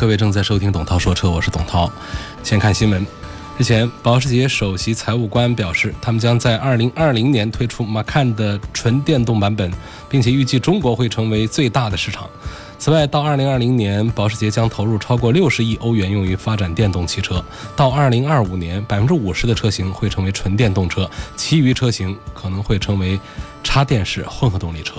各位正在收听董涛说车，我是董涛。先看新闻，日前，保时捷首席财务官表示，他们将在2020年推出 Macan 的纯电动版本，并且预计中国会成为最大的市场。此外，到2020年，保时捷将投入超过60亿欧元用于发展电动汽车。到2025年，50%的车型会成为纯电动车，其余车型可能会成为插电式混合动力车。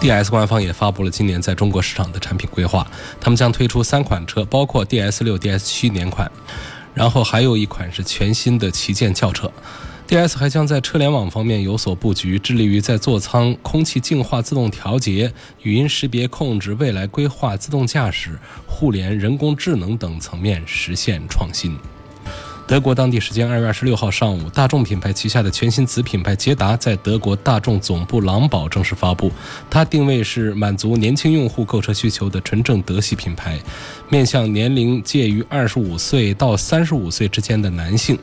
DS 官方也发布了今年在中国市场的产品规划，他们将推出三款车，包括 DS 六、DS 七年款，然后还有一款是全新的旗舰轿车。DS 还将在车联网方面有所布局，致力于在座舱空气净化自动调节、语音识别控制、未来规划、自动驾驶、互联、人工智能等层面实现创新。德国当地时间二月二十六号上午，大众品牌旗下的全新子品牌捷达在德国大众总部狼堡正式发布。它定位是满足年轻用户购车需求的纯正德系品牌，面向年龄介于二十五岁到三十五岁之间的男性。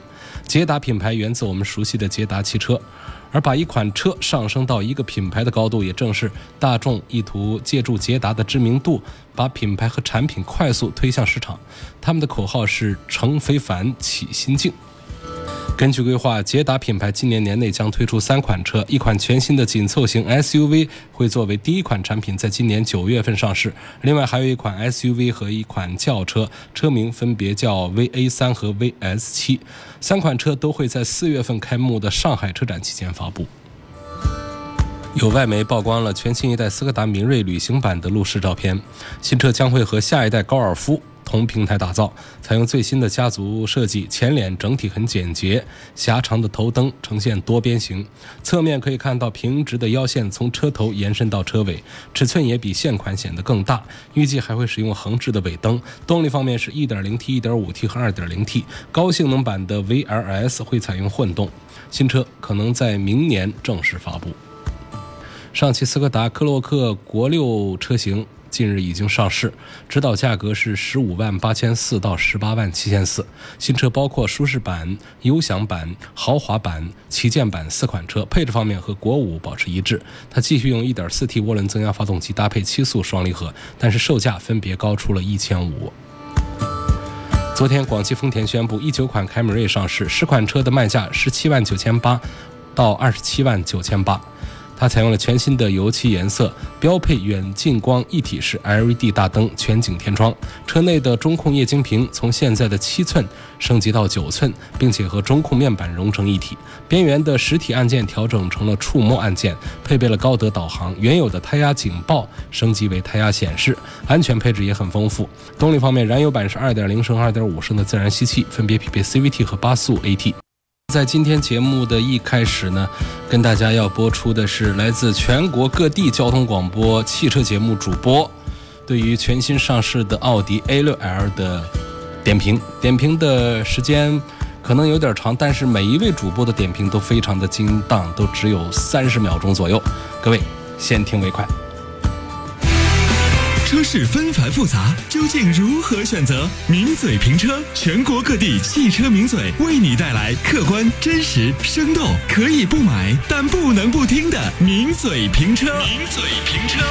捷达品牌源自我们熟悉的捷达汽车。而把一款车上升到一个品牌的高度，也正是大众意图借助捷达的知名度，把品牌和产品快速推向市场。他们的口号是“成非凡，起心境”。根据规划，捷达品牌今年年内将推出三款车，一款全新的紧凑型 SUV 会作为第一款产品在今年九月份上市，另外还有一款 SUV 和一款轿车，车名分别叫 VA3 和 VS7，三款车都会在四月份开幕的上海车展期间发布。有外媒曝光了全新一代斯柯达明锐旅行版的路试照片，新车将会和下一代高尔夫。同平台打造，采用最新的家族设计，前脸整体很简洁，狭长的头灯呈现多边形，侧面可以看到平直的腰线从车头延伸到车尾，尺寸也比现款显得更大。预计还会使用横置的尾灯。动力方面是 1.0T、1.5T 和 2.0T，高性能版的 VRS 会采用混动。新车可能在明年正式发布。上汽斯柯达科洛克国六车型。近日已经上市，指导价格是十五万八千四到十八万七千四。新车包括舒适版、优享版、豪华版、旗舰版四款车，配置方面和国五保持一致。它继续用 1.4T 涡轮增压发动机搭配七速双离合，但是售价分别高出了一千五。昨天，广汽丰田宣布，一九款凯美瑞上市，十款车的卖价十七万九千八到二十七万九千八。它采用了全新的油漆颜色，标配远近光一体式 LED 大灯、全景天窗。车内的中控液晶屏从现在的七寸升级到九寸，并且和中控面板融成一体。边缘的实体按键调整成了触摸按键，配备了高德导航。原有的胎压警报升级为胎压显示。安全配置也很丰富。动力方面，燃油版是2.0升、2.5升的自然吸气，分别匹配 CVT 和八速 AT。在今天节目的一开始呢，跟大家要播出的是来自全国各地交通广播汽车节目主播对于全新上市的奥迪 A6L 的点评。点评的时间可能有点长，但是每一位主播的点评都非常的精当，都只有三十秒钟左右。各位先听为快。车市纷繁复杂，究竟如何选择？名嘴评车，全国各地汽车名嘴为你带来客观、真实、生动，可以不买，但不能不听的名嘴评车。名嘴评车。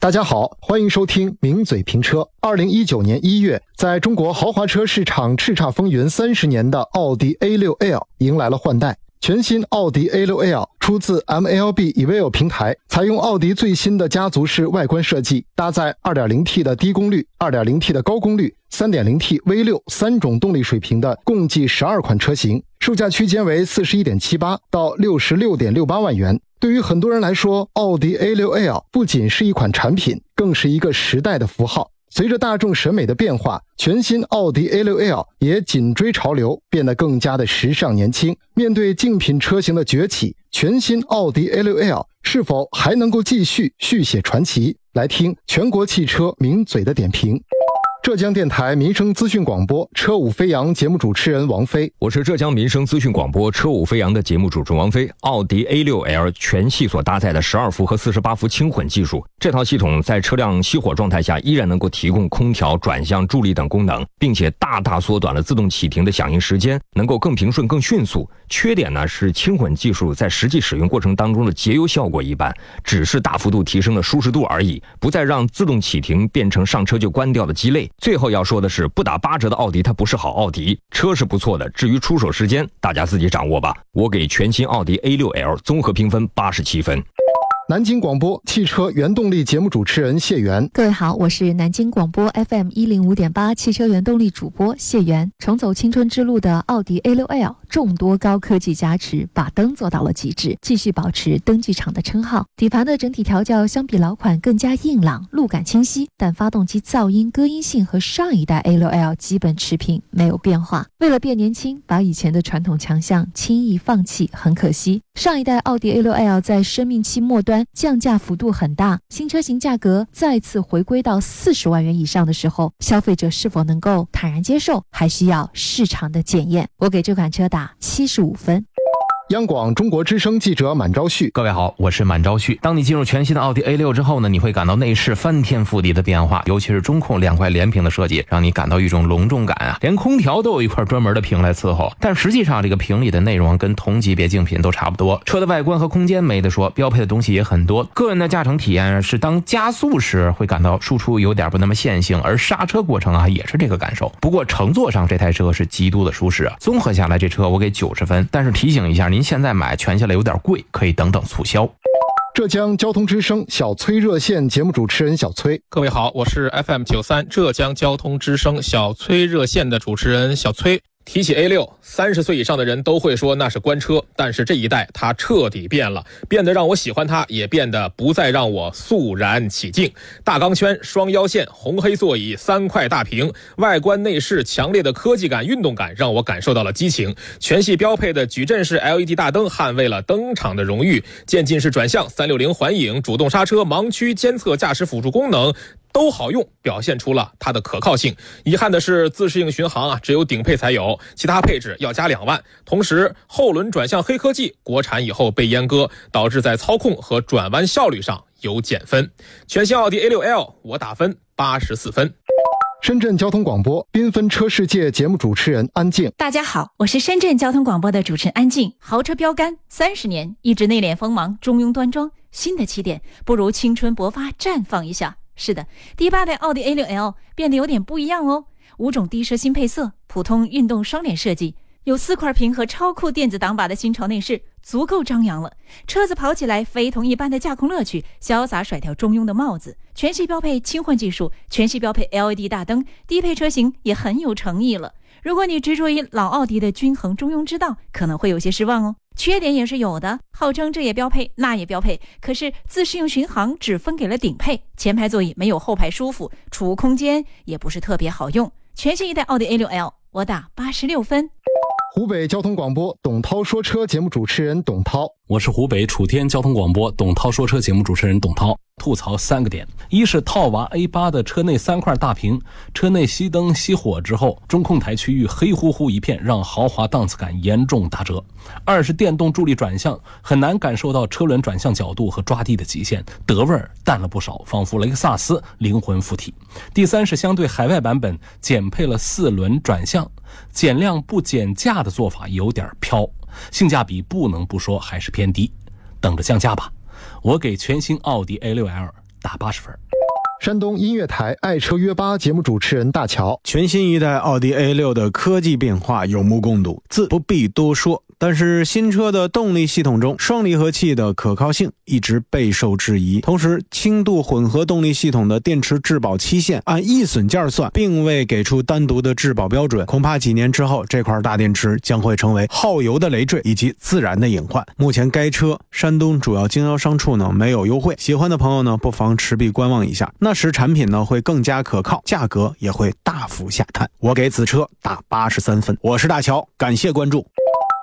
大家好，欢迎收听名嘴评车。二零一九年一月，在中国豪华车市场叱咤风云三十年的奥迪 A 六 L 迎来了换代。全新奥迪 A6L 出自 MLB Evo 平台，采用奥迪最新的家族式外观设计，搭载 2.0T 的低功率、2.0T 的高功率、3.0T V6 三种动力水平的共计十二款车型，售价区间为41.78到66.68万元。对于很多人来说，奥迪 A6L 不仅是一款产品，更是一个时代的符号。随着大众审美的变化，全新奥迪 A6L 也紧追潮流，变得更加的时尚年轻。面对竞品车型的崛起，全新奥迪 A6L 是否还能够继续续写传奇？来听全国汽车名嘴的点评。浙江电台民生资讯广播《车舞飞扬》节目主持人王飞，我是浙江民生资讯广播《车舞飞扬》的节目主持人王飞。奥迪 A6L 全系所搭载的十二伏和四十八伏轻混技术，这套系统在车辆熄火状态下依然能够提供空调、转向、助力等功能，并且大大缩短了自动启停的响应时间，能够更平顺、更迅速。缺点呢是轻混技术在实际使用过程当中的节油效果一般，只是大幅度提升了舒适度而已，不再让自动启停变成上车就关掉的鸡肋。最后要说的是，不打八折的奥迪它不是好奥迪，车是不错的，至于出手时间，大家自己掌握吧。我给全新奥迪 A6L 综合评分八十七分。南京广播汽车原动力节目主持人谢元，各位好，我是南京广播 FM 一零五点八汽车原动力主播谢元。重走青春之路的奥迪 A6L，众多高科技加持，把灯做到了极致，继续保持灯具厂的称号。底盘的整体调教相比老款更加硬朗，路感清晰，但发动机噪音、隔音性和上一代 A6L 基本持平，没有变化。为了变年轻，把以前的传统强项轻易放弃，很可惜。上一代奥迪 A6L 在生命期末端。降价幅度很大，新车型价格再次回归到四十万元以上的时候，消费者是否能够坦然接受，还需要市场的检验。我给这款车打七十五分。央广中国之声记者满昭旭，各位好，我是满昭旭。当你进入全新的奥迪 A6 之后呢，你会感到内饰翻天覆地的变化，尤其是中控两块连屏的设计，让你感到一种隆重感啊！连空调都有一块专门的屏来伺候。但实际上，这个屏里的内容跟同级别竞品都差不多。车的外观和空间没得说，标配的东西也很多。个人的驾乘体验是，当加速时会感到输出有点不那么线性，而刹车过程啊也是这个感受。不过乘坐上这台车是极度的舒适啊。综合下来，这车我给九十分。但是提醒一下您。现在买全下来有点贵，可以等等促销。浙江交通之声小崔热线节目主持人小崔，各位好，我是 FM 九三浙江交通之声小崔热线的主持人小崔。提起 A 六，三十岁以上的人都会说那是官车，但是这一代它彻底变了，变得让我喜欢它，也变得不再让我肃然起敬。大钢圈、双腰线、红黑座椅、三块大屏，外观内饰强烈的科技感、运动感，让我感受到了激情。全系标配的矩阵式 LED 大灯捍卫了登场的荣誉，渐进式转向、三六零环影、主动刹车、盲区监测、驾驶辅助功能。都好用，表现出了它的可靠性。遗憾的是，自适应巡航啊，只有顶配才有，其他配置要加两万。同时，后轮转向黑科技国产以后被阉割，导致在操控和转弯效率上有减分。全新奥迪 A6L，我打分八十四分。深圳交通广播缤纷车世界节目主持人安静，大家好，我是深圳交通广播的主持人安静。豪车标杆三十年，一直内敛锋芒，中庸端庄。新的起点，不如青春勃发绽放一下。是的，第八代奥迪 A6L 变得有点不一样哦。五种低奢新配色，普通运动双联设计，有四块屏和超酷电子挡把的新潮内饰，足够张扬了。车子跑起来非同一般的驾控乐趣，潇洒甩掉中庸的帽子。全系标配轻混技术，全系标配 LED 大灯，低配车型也很有诚意了。如果你执着于老奥迪的均衡中庸之道，可能会有些失望哦。缺点也是有的，号称这也标配，那也标配，可是自适应巡航只分给了顶配，前排座椅没有后排舒服，储物空间也不是特别好用。全新一代奥迪 A6L，我打八十六分。湖北交通广播董涛说车节目主持人董涛，我是湖北楚天交通广播董涛说车节目主持人董涛。吐槽三个点：一是套娃 A 八的车内三块大屏，车内熄灯熄火之后，中控台区域黑乎乎一片，让豪华档次感严重打折；二是电动助力转向，很难感受到车轮转向角度和抓地的极限，德味儿淡了不少，仿佛雷克萨斯灵魂附体；第三是相对海外版本减配了四轮转向，减量不减价的做法有点飘，性价比不能不说还是偏低，等着降价吧。我给全新奥迪 A6L 打八十分。山东音乐台爱车约吧节目主持人大乔，全新一代奥迪 A6 的科技变化有目共睹，自不必多说。但是新车的动力系统中，双离合器的可靠性一直备受质疑。同时，轻度混合动力系统的电池质保期限按易损件算，并未给出单独的质保标准。恐怕几年之后，这块大电池将会成为耗油的累赘以及自燃的隐患。目前该车山东主要经销商处呢没有优惠，喜欢的朋友呢不妨持币观望一下，那时产品呢会更加可靠，价格也会大幅下探。我给此车打八十三分。我是大乔，感谢关注。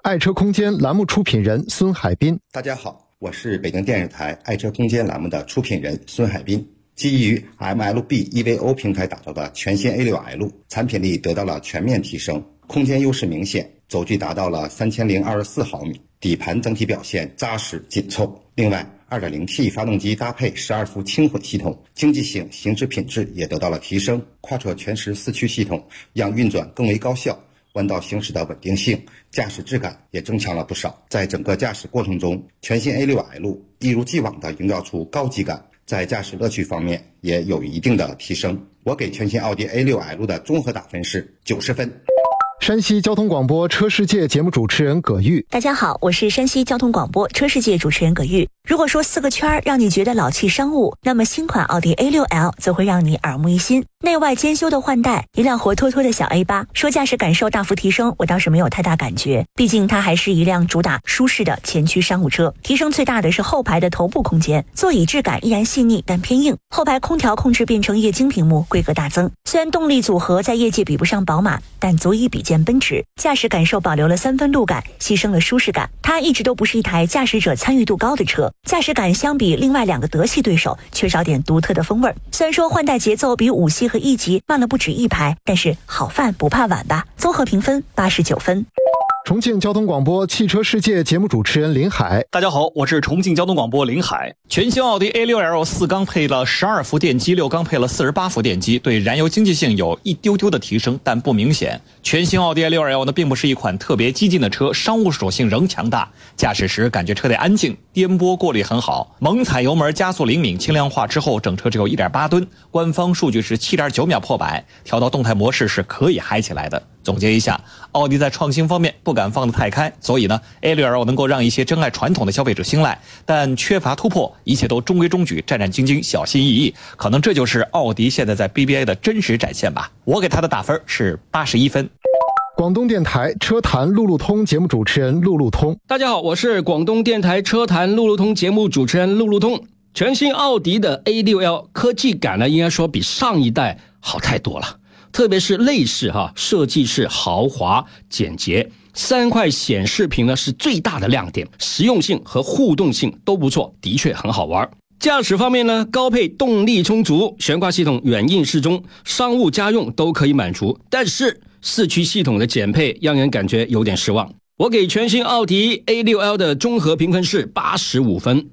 爱车空间栏目出品人孙海滨。大家好，我是北京电视台爱车空间栏目的出品人孙海滨。基于 MLB EVO 平台打造的全新 A6L 产品力得到了全面提升，空间优势明显，轴距达到了三千零二十四毫米，底盘整体表现扎实紧凑。另外，2.0T 发动机搭配12伏轻混系统，经济性、行驶品质也得到了提升。跨车全时四驱系统让运转更为高效，弯道行驶的稳定性、驾驶质感也增强了不少。在整个驾驶过程中，全新 A6L 一如既往地营造出高级感。在驾驶乐趣方面也有一定的提升。我给全新奥迪 A6L 的综合打分是九十分。山西交通广播车世界节目主持人葛玉，大家好，我是山西交通广播车世界主持人葛玉。如果说四个圈让你觉得老气商务，那么新款奥迪 A6L 则会让你耳目一新。内外兼修的换代，一辆活脱脱的小 A 八，说驾驶感受大幅提升，我倒是没有太大感觉。毕竟它还是一辆主打舒适的前驱商务车。提升最大的是后排的头部空间，座椅质感依然细腻但偏硬。后排空调控制变成液晶屏幕，规格大增。虽然动力组合在业界比不上宝马，但足以比肩奔驰。驾驶感受保留了三分路感，牺牲了舒适感。它一直都不是一台驾驶者参与度高的车。驾驶感相比另外两个德系对手缺少点独特的风味儿。虽然说换代节奏比五系和 E 级慢了不止一拍，但是好饭不怕晚吧。综合评分八十九分。重庆交通广播汽车世界节目主持人林海，大家好，我是重庆交通广播林海。全新奥迪 A6L 四缸配了十二伏电机，六缸配了四十八伏电机，对燃油经济性有一丢丢的提升，但不明显。全新奥迪 A6L 呢，并不是一款特别激进的车，商务属性仍强大，驾驶时感觉车内安静，颠簸过滤很好，猛踩油门加速灵敏，轻量化之后整车只有一点八吨，官方数据是七点九秒破百，调到动态模式是可以嗨起来的。总结一下，奥迪在创新方面不敢放得太开，所以呢，A6L 能够让一些珍爱传统的消费者青睐，但缺乏突破，一切都中规中矩，战战兢兢，小心翼翼。可能这就是奥迪现在在 BBA 的真实展现吧。我给它的打分是八十一分。广东电台车坛路路通节目主持人路路通，大家好，我是广东电台车坛路路通节目主持人路路通。全新奥迪的 A6L 科技感呢，应该说比上一代好太多了。特别是内饰哈，设计是豪华简洁，三块显示屏呢是最大的亮点，实用性和互动性都不错，的确很好玩。驾驶方面呢，高配动力充足，悬挂系统软硬适中，商务家用都可以满足。但是四驱系统的减配让人感觉有点失望。我给全新奥迪 A6L 的综合评分是八十五分。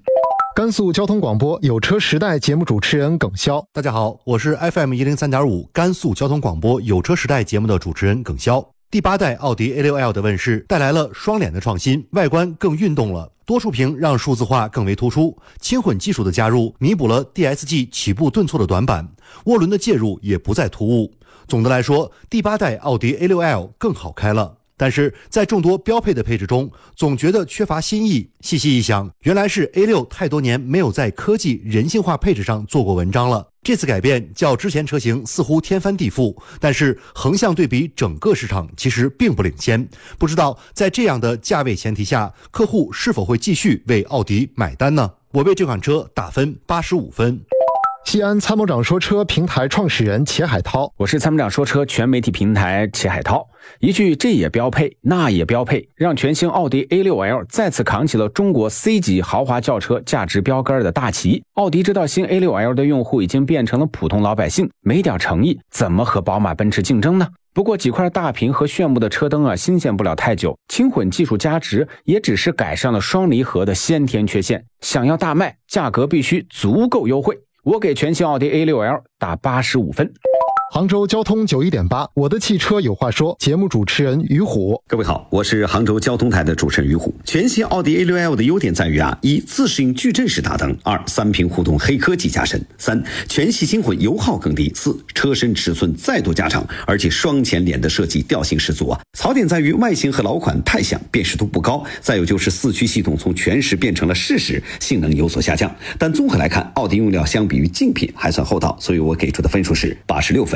甘肃交通广播有车时代节目主持人耿潇，大家好，我是 FM 一零三点五甘肃交通广播有车时代节目的主持人耿潇。第八代奥迪 A6L 的问世带来了双脸的创新，外观更运动了，多触屏让数字化更为突出，轻混技术的加入弥补了 DSG 起步顿挫的短板，涡轮的介入也不再突兀。总的来说，第八代奥迪 A6L 更好开了。但是在众多标配的配置中，总觉得缺乏新意。细细一想，原来是 A6 太多年没有在科技人性化配置上做过文章了。这次改变较之前车型似乎天翻地覆，但是横向对比整个市场其实并不领先。不知道在这样的价位前提下，客户是否会继续为奥迪买单呢？我为这款车打分八十五分。西安参谋长说车平台创始人钱海涛，我是参谋长说车全媒体平台钱海涛。一句这也标配，那也标配，让全新奥迪 A6L 再次扛起了中国 C 级豪华轿车价值标杆的大旗。奥迪知道新 A6L 的用户已经变成了普通老百姓，没点诚意，怎么和宝马、奔驰竞争呢？不过几块大屏和炫目的车灯啊，新鲜不了太久。轻混技术加持也只是改善了双离合的先天缺陷。想要大卖，价格必须足够优惠。我给全新奥迪 A6L 打八十五分。杭州交通九一点八，我的汽车有话说。节目主持人于虎，各位好，我是杭州交通台的主持人于虎。全新奥迪 A6L 的优点在于啊，一自适应矩阵式大灯，二三屏互动黑科技加深，三全系轻混油耗更低，四车身尺寸再度加长，而且双前脸的设计调性十足啊。槽点在于外形和老款太像，辨识度不高。再有就是四驱系统从全时变成了适时，性能有所下降。但综合来看，奥迪用料相比于竞品还算厚道，所以我给出的分数是八十六分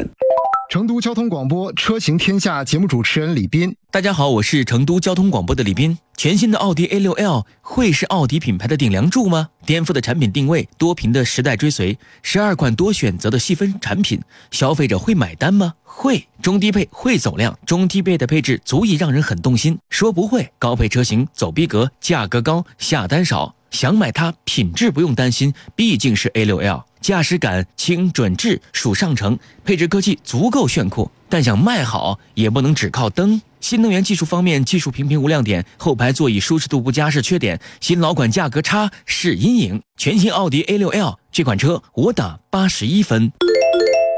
成都交通广播《车行天下》节目主持人李斌，大家好，我是成都交通广播的李斌。全新的奥迪 A6L 会是奥迪品牌的顶梁柱吗？颠覆的产品定位，多屏的时代追随，十二款多选择的细分产品，消费者会买单吗？会，中低配会走量，中低配的配置足以让人很动心。说不会，高配车型走逼格，价格高，下单少。想买它，品质不用担心，毕竟是 A6L，驾驶感轻准智属上乘，配置科技足够炫酷。但想卖好，也不能只靠灯。新能源技术方面，技术平平无亮点，后排座椅舒适度不佳是缺点，新老款价格差是阴影。全新奥迪 A6L 这款车，我打八十一分。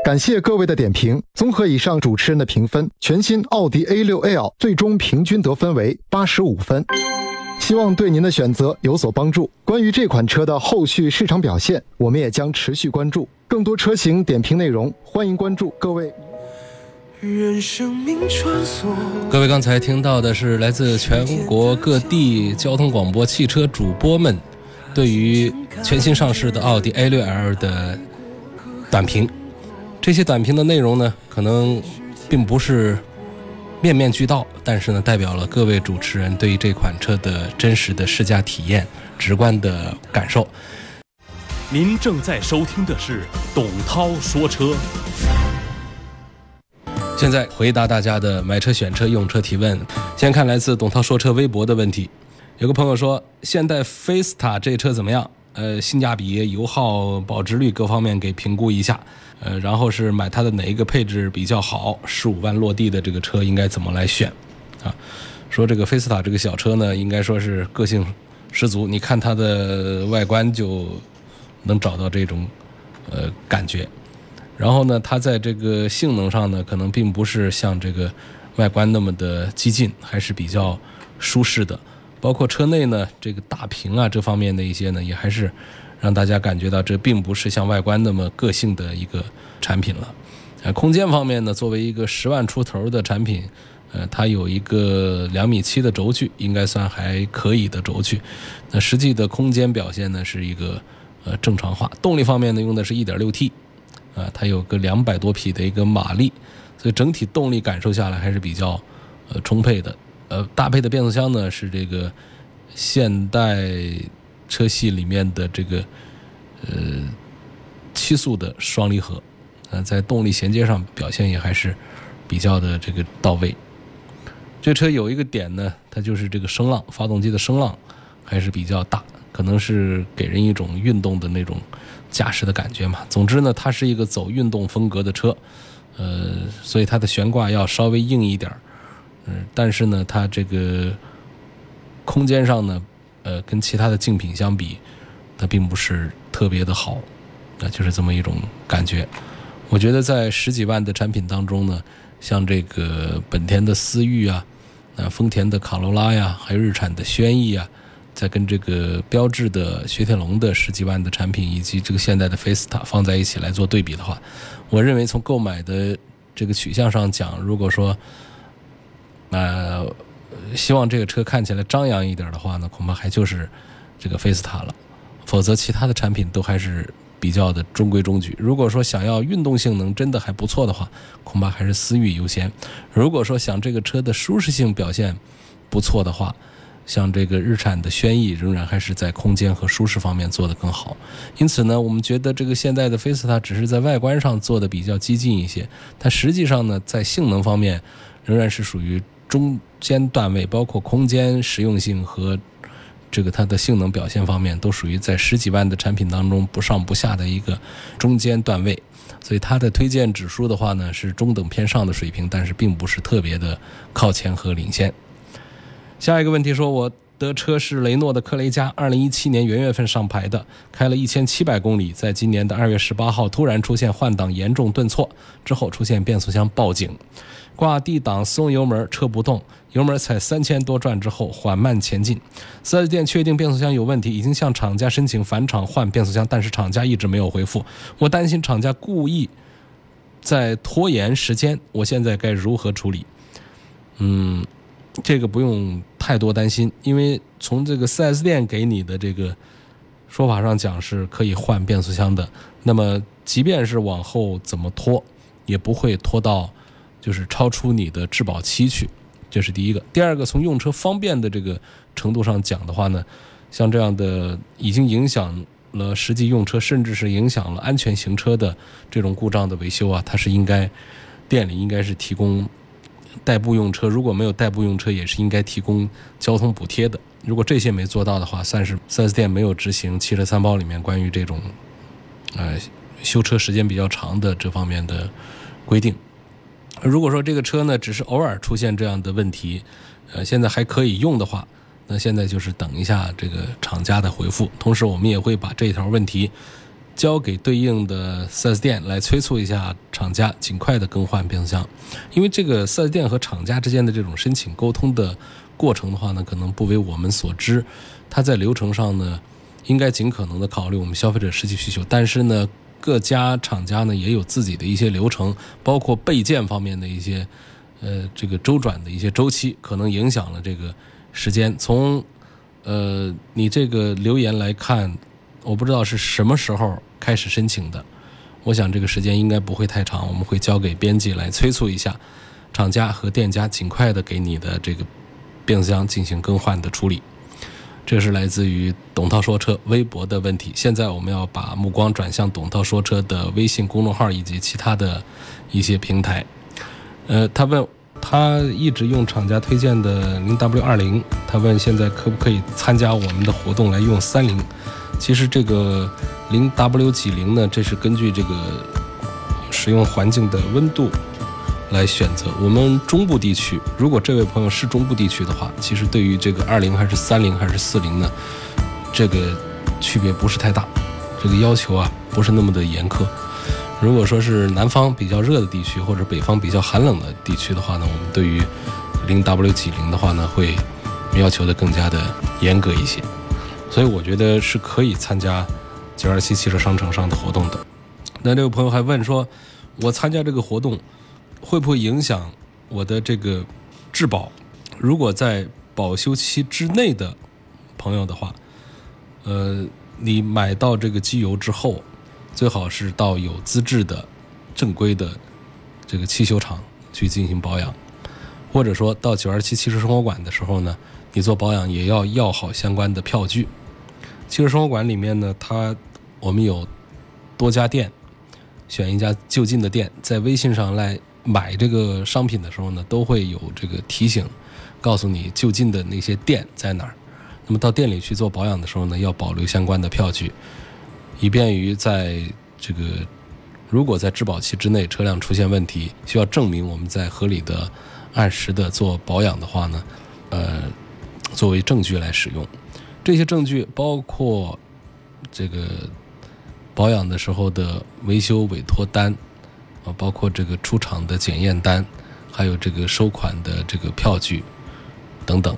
感谢各位的点评。综合以上主持人的评分，全新奥迪 A6L 最终平均得分为八十五分。希望对您的选择有所帮助。关于这款车的后续市场表现，我们也将持续关注。更多车型点评内容，欢迎关注各位。各位刚才听到的是来自全国各地交通广播汽车主播们对于全新上市的奥迪 A6L 的短评。这些短评的内容呢，可能并不是。面面俱到，但是呢，代表了各位主持人对于这款车的真实的试驾体验、直观的感受。您正在收听的是董涛说车。现在回答大家的买车、选车、用车提问。先看来自董涛说车微博的问题，有个朋友说，现代菲斯塔这车怎么样？呃，性价比、油耗、保值率各方面给评估一下。呃，然后是买它的哪一个配置比较好？十五万落地的这个车应该怎么来选？啊，说这个菲斯塔这个小车呢，应该说是个性十足。你看它的外观就能找到这种呃感觉。然后呢，它在这个性能上呢，可能并不是像这个外观那么的激进，还是比较舒适的。包括车内呢，这个大屏啊这方面的一些呢，也还是。让大家感觉到这并不是像外观那么个性的一个产品了。呃，空间方面呢，作为一个十万出头的产品，呃，它有一个两米七的轴距，应该算还可以的轴距。那实际的空间表现呢，是一个呃正常化。动力方面呢，用的是一点六 T，啊，它有个两百多匹的一个马力，所以整体动力感受下来还是比较呃充沛的。呃，搭配的变速箱呢是这个现代。车系里面的这个呃七速的双离合，呃，在动力衔接上表现也还是比较的这个到位。这车有一个点呢，它就是这个声浪，发动机的声浪还是比较大，可能是给人一种运动的那种驾驶的感觉嘛。总之呢，它是一个走运动风格的车，呃，所以它的悬挂要稍微硬一点儿但是呢，它这个空间上呢。呃，跟其他的竞品相比，它并不是特别的好，那就是这么一种感觉。我觉得在十几万的产品当中呢，像这个本田的思域啊，那丰田的卡罗拉呀，还有日产的轩逸啊，在跟这个标致的雪铁龙的十几万的产品，以及这个现代的菲斯塔放在一起来做对比的话，我认为从购买的这个取向上讲，如果说，呃。希望这个车看起来张扬一点的话呢，恐怕还就是这个菲斯塔了，否则其他的产品都还是比较的中规中矩。如果说想要运动性能真的还不错的话，恐怕还是思域优先。如果说想这个车的舒适性表现不错的话，像这个日产的轩逸仍然还是在空间和舒适方面做得更好。因此呢，我们觉得这个现在的菲斯塔只是在外观上做的比较激进一些，但实际上呢，在性能方面仍然是属于。中间段位，包括空间实用性和这个它的性能表现方面，都属于在十几万的产品当中不上不下的一个中间段位，所以它的推荐指数的话呢是中等偏上的水平，但是并不是特别的靠前和领先。下一个问题说，我的车是雷诺的科雷嘉，二零一七年元月份上牌的，开了一千七百公里，在今年的二月十八号突然出现换挡严重顿挫，之后出现变速箱报警。挂 D 档松油门，车不动，油门踩三千多转之后缓慢前进。四 S 店确定变速箱有问题，已经向厂家申请返厂换变速箱，但是厂家一直没有回复。我担心厂家故意在拖延时间，我现在该如何处理？嗯，这个不用太多担心，因为从这个四 S 店给你的这个说法上讲是可以换变速箱的。那么即便是往后怎么拖？也不会拖到就是超出你的质保期去，这是第一个。第二个，从用车方便的这个程度上讲的话呢，像这样的已经影响了实际用车，甚至是影响了安全行车的这种故障的维修啊，它是应该店里应该是提供代步用车，如果没有代步用车，也是应该提供交通补贴的。如果这些没做到的话，算是 4S 店没有执行汽车三包里面关于这种呃修车时间比较长的这方面的规定。如果说这个车呢只是偶尔出现这样的问题，呃，现在还可以用的话，那现在就是等一下这个厂家的回复。同时，我们也会把这条问题交给对应的 4S 店来催促一下厂家尽快的更换变速箱，因为这个 4S 店和厂家之间的这种申请沟通的过程的话呢，可能不为我们所知。它在流程上呢，应该尽可能的考虑我们消费者实际需求，但是呢。各家厂家呢也有自己的一些流程，包括备件方面的一些，呃，这个周转的一些周期，可能影响了这个时间。从呃你这个留言来看，我不知道是什么时候开始申请的，我想这个时间应该不会太长，我们会交给编辑来催促一下厂家和店家，尽快的给你的这个变速箱进行更换的处理。这是来自于董涛说车微博的问题。现在我们要把目光转向董涛说车的微信公众号以及其他的一些平台。呃，他问，他一直用厂家推荐的零 W 二零，他问现在可不可以参加我们的活动来用三菱？其实这个零 W 几零呢，这是根据这个使用环境的温度。来选择我们中部地区，如果这位朋友是中部地区的话，其实对于这个二零还是三零还是四零呢，这个区别不是太大，这个要求啊不是那么的严苛。如果说是南方比较热的地区或者北方比较寒冷的地区的话呢，我们对于零 W 几零的话呢，会要求的更加的严格一些。所以我觉得是可以参加九二七汽车商城上的活动的。那这位朋友还问说，我参加这个活动。会不会影响我的这个质保？如果在保修期之内的朋友的话，呃，你买到这个机油之后，最好是到有资质的、正规的这个汽修厂去进行保养，或者说到九二七汽车生活馆的时候呢，你做保养也要要好相关的票据。汽车生活馆里面呢，它我们有多家店，选一家就近的店，在微信上来。买这个商品的时候呢，都会有这个提醒，告诉你就近的那些店在哪儿。那么到店里去做保养的时候呢，要保留相关的票据，以便于在这个如果在质保期之内车辆出现问题，需要证明我们在合理的、按时的做保养的话呢，呃，作为证据来使用。这些证据包括这个保养的时候的维修委托单。啊，包括这个出厂的检验单，还有这个收款的这个票据等等。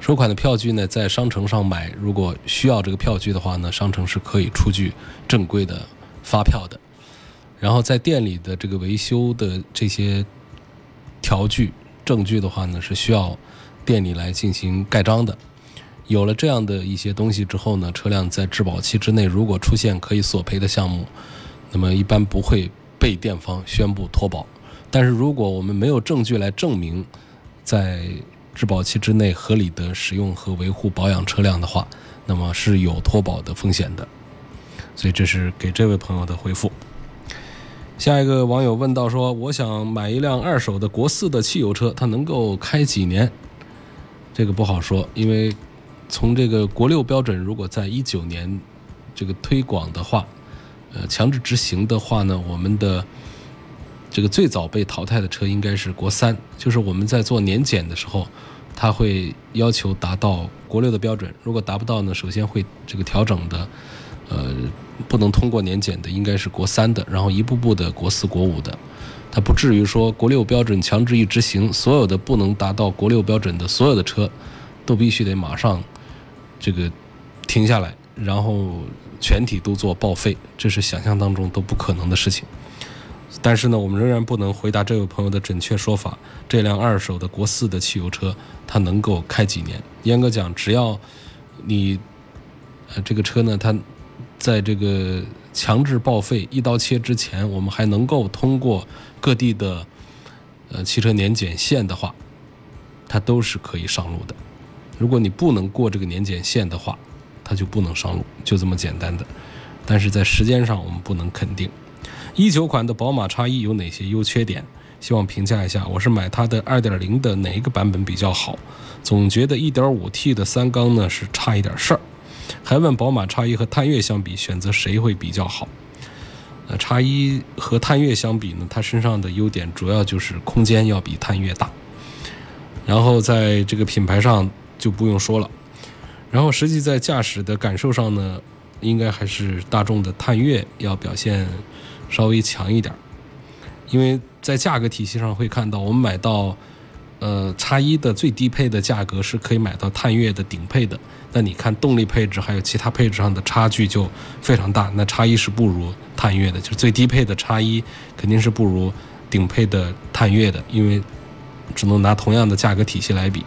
收款的票据呢，在商城上买，如果需要这个票据的话呢，商城是可以出具正规的发票的。然后在店里的这个维修的这些条据证据的话呢，是需要店里来进行盖章的。有了这样的一些东西之后呢，车辆在质保期之内如果出现可以索赔的项目，那么一般不会。被店方宣布脱保，但是如果我们没有证据来证明在质保期之内合理的使用和维护保养车辆的话，那么是有脱保的风险的。所以这是给这位朋友的回复。下一个网友问到说：“我想买一辆二手的国四的汽油车，它能够开几年？”这个不好说，因为从这个国六标准，如果在一九年这个推广的话。呃，强制执行的话呢，我们的这个最早被淘汰的车应该是国三，就是我们在做年检的时候，它会要求达到国六的标准，如果达不到呢，首先会这个调整的，呃，不能通过年检的应该是国三的，然后一步步的国四、国五的，它不至于说国六标准强制一执行，所有的不能达到国六标准的所有的车，都必须得马上这个停下来，然后。全体都做报废，这是想象当中都不可能的事情。但是呢，我们仍然不能回答这位朋友的准确说法。这辆二手的国四的汽油车，它能够开几年？严格讲，只要你呃这个车呢，它在这个强制报废、一刀切之前，我们还能够通过各地的呃汽车年检线的话，它都是可以上路的。如果你不能过这个年检线的话，它就不能上路，就这么简单的。但是在时间上，我们不能肯定。一九款的宝马叉一有哪些优缺点？希望评价一下。我是买它的二点零的哪一个版本比较好？总觉得一点五 T 的三缸呢是差一点事儿。还问宝马叉一和探岳相比，选择谁会比较好？呃，叉一和探岳相比呢，它身上的优点主要就是空间要比探岳大，然后在这个品牌上就不用说了。然后实际在驾驶的感受上呢，应该还是大众的探岳要表现稍微强一点，因为在价格体系上会看到，我们买到呃叉一的最低配的价格是可以买到探岳的顶配的。那你看动力配置还有其他配置上的差距就非常大。那叉一是不如探岳的，就是最低配的叉一肯定是不如顶配的探岳的，因为只能拿同样的价格体系来比。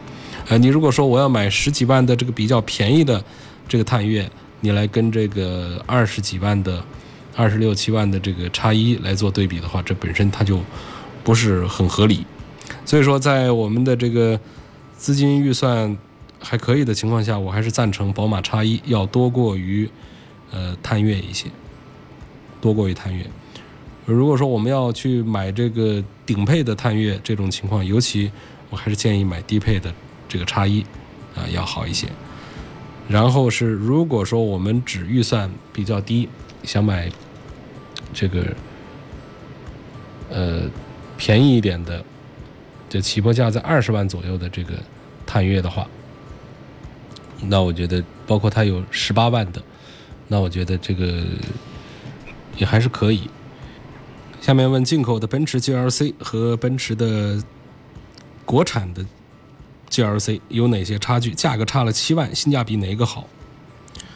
呃，你如果说我要买十几万的这个比较便宜的这个探岳，你来跟这个二十几万的、二十六七万的这个叉一来做对比的话，这本身它就不是很合理。所以说，在我们的这个资金预算还可以的情况下，我还是赞成宝马叉一要多过于呃探岳一些，多过于探岳。如果说我们要去买这个顶配的探岳，这种情况，尤其我还是建议买低配的。这个叉一啊要好一些，然后是如果说我们只预算比较低，想买这个呃便宜一点的，就起步价在二十万左右的这个探岳的话，那我觉得包括它有十八万的，那我觉得这个也还是可以。下面问进口的奔驰 GLC 和奔驰的国产的。GLC 有哪些差距？价格差了七万，性价比哪个好？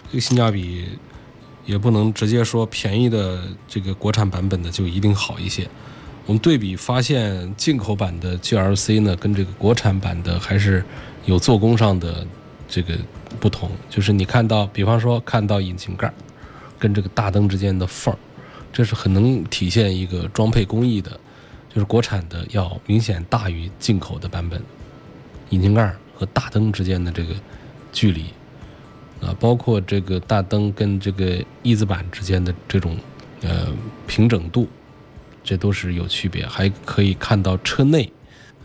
这个性价比也不能直接说便宜的这个国产版本的就一定好一些。我们对比发现，进口版的 GLC 呢，跟这个国产版的还是有做工上的这个不同。就是你看到，比方说看到引擎盖跟这个大灯之间的缝儿，这是很能体现一个装配工艺的。就是国产的要明显大于进口的版本。引擎盖和大灯之间的这个距离啊，包括这个大灯跟这个翼子板之间的这种呃平整度，这都是有区别。还可以看到车内，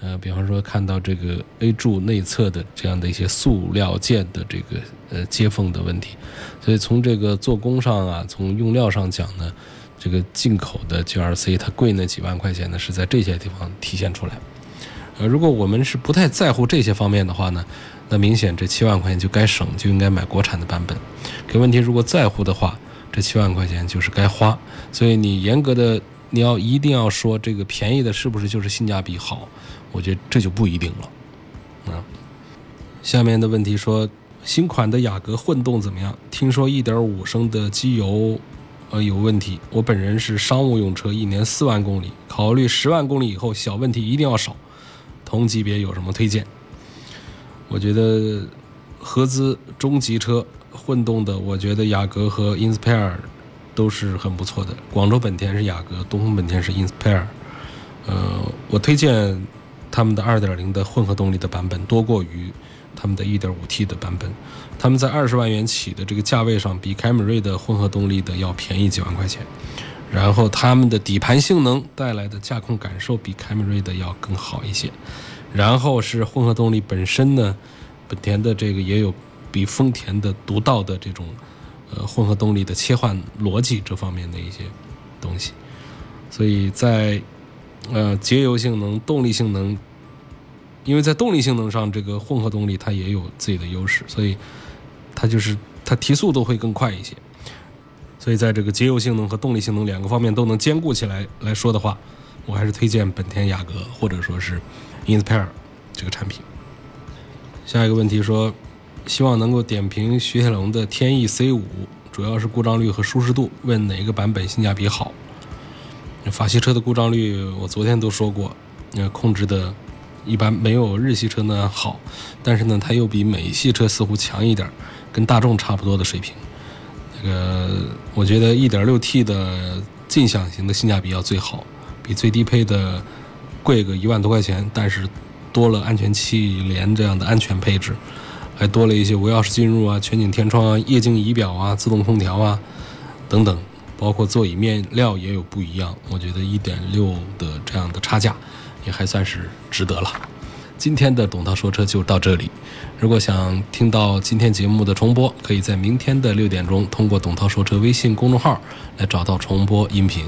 呃，比方说看到这个 A 柱内侧的这样的一些塑料件的这个呃接缝的问题。所以从这个做工上啊，从用料上讲呢，这个进口的 GRC 它贵那几万块钱呢，是在这些地方体现出来。呃，如果我们是不太在乎这些方面的话呢，那明显这七万块钱就该省，就应该买国产的版本。可问题如果在乎的话，这七万块钱就是该花。所以你严格的，你要一定要说这个便宜的是不是就是性价比好？我觉得这就不一定了。啊，下面的问题说，新款的雅阁混动怎么样？听说一点五升的机油呃有问题。我本人是商务用车，一年四万公里，考虑十万公里以后小问题一定要少。同级别有什么推荐？我觉得合资中级车混动的，我觉得雅阁和 Inspire 都是很不错的。广州本田是雅阁，东风本田是 Inspire。呃，我推荐他们的2.0的混合动力的版本多过于他们的一点五 T 的版本。他们在二十万元起的这个价位上，比凯美瑞的混合动力的要便宜几万块钱。然后他们的底盘性能带来的驾控感受比凯美瑞的要更好一些，然后是混合动力本身呢，本田的这个也有比丰田的独到的这种呃混合动力的切换逻辑这方面的一些东西，所以在呃节油性能、动力性能，因为在动力性能上这个混合动力它也有自己的优势，所以它就是它提速都会更快一些。所以，在这个节油性能和动力性能两个方面都能兼顾起来来说的话，我还是推荐本田雅阁或者说是 Inspire 这个产品。下一个问题说，希望能够点评雪铁龙的天翼 C 五，主要是故障率和舒适度，问哪个版本性价比好？法系车的故障率我昨天都说过，呃，控制的一般没有日系车呢好，但是呢，它又比美系车似乎强一点，跟大众差不多的水平。这个我觉得 1.6T 的劲享型的性价比要最好，比最低配的贵个一万多块钱，但是多了安全气帘这样的安全配置，还多了一些无钥匙进入啊、全景天窗啊、液晶仪表啊、自动空调啊等等，包括座椅面料也有不一样。我觉得1.6的这样的差价也还算是值得了。今天的董涛说车就到这里。如果想听到今天节目的重播，可以在明天的六点钟通过董涛说车微信公众号来找到重播音频。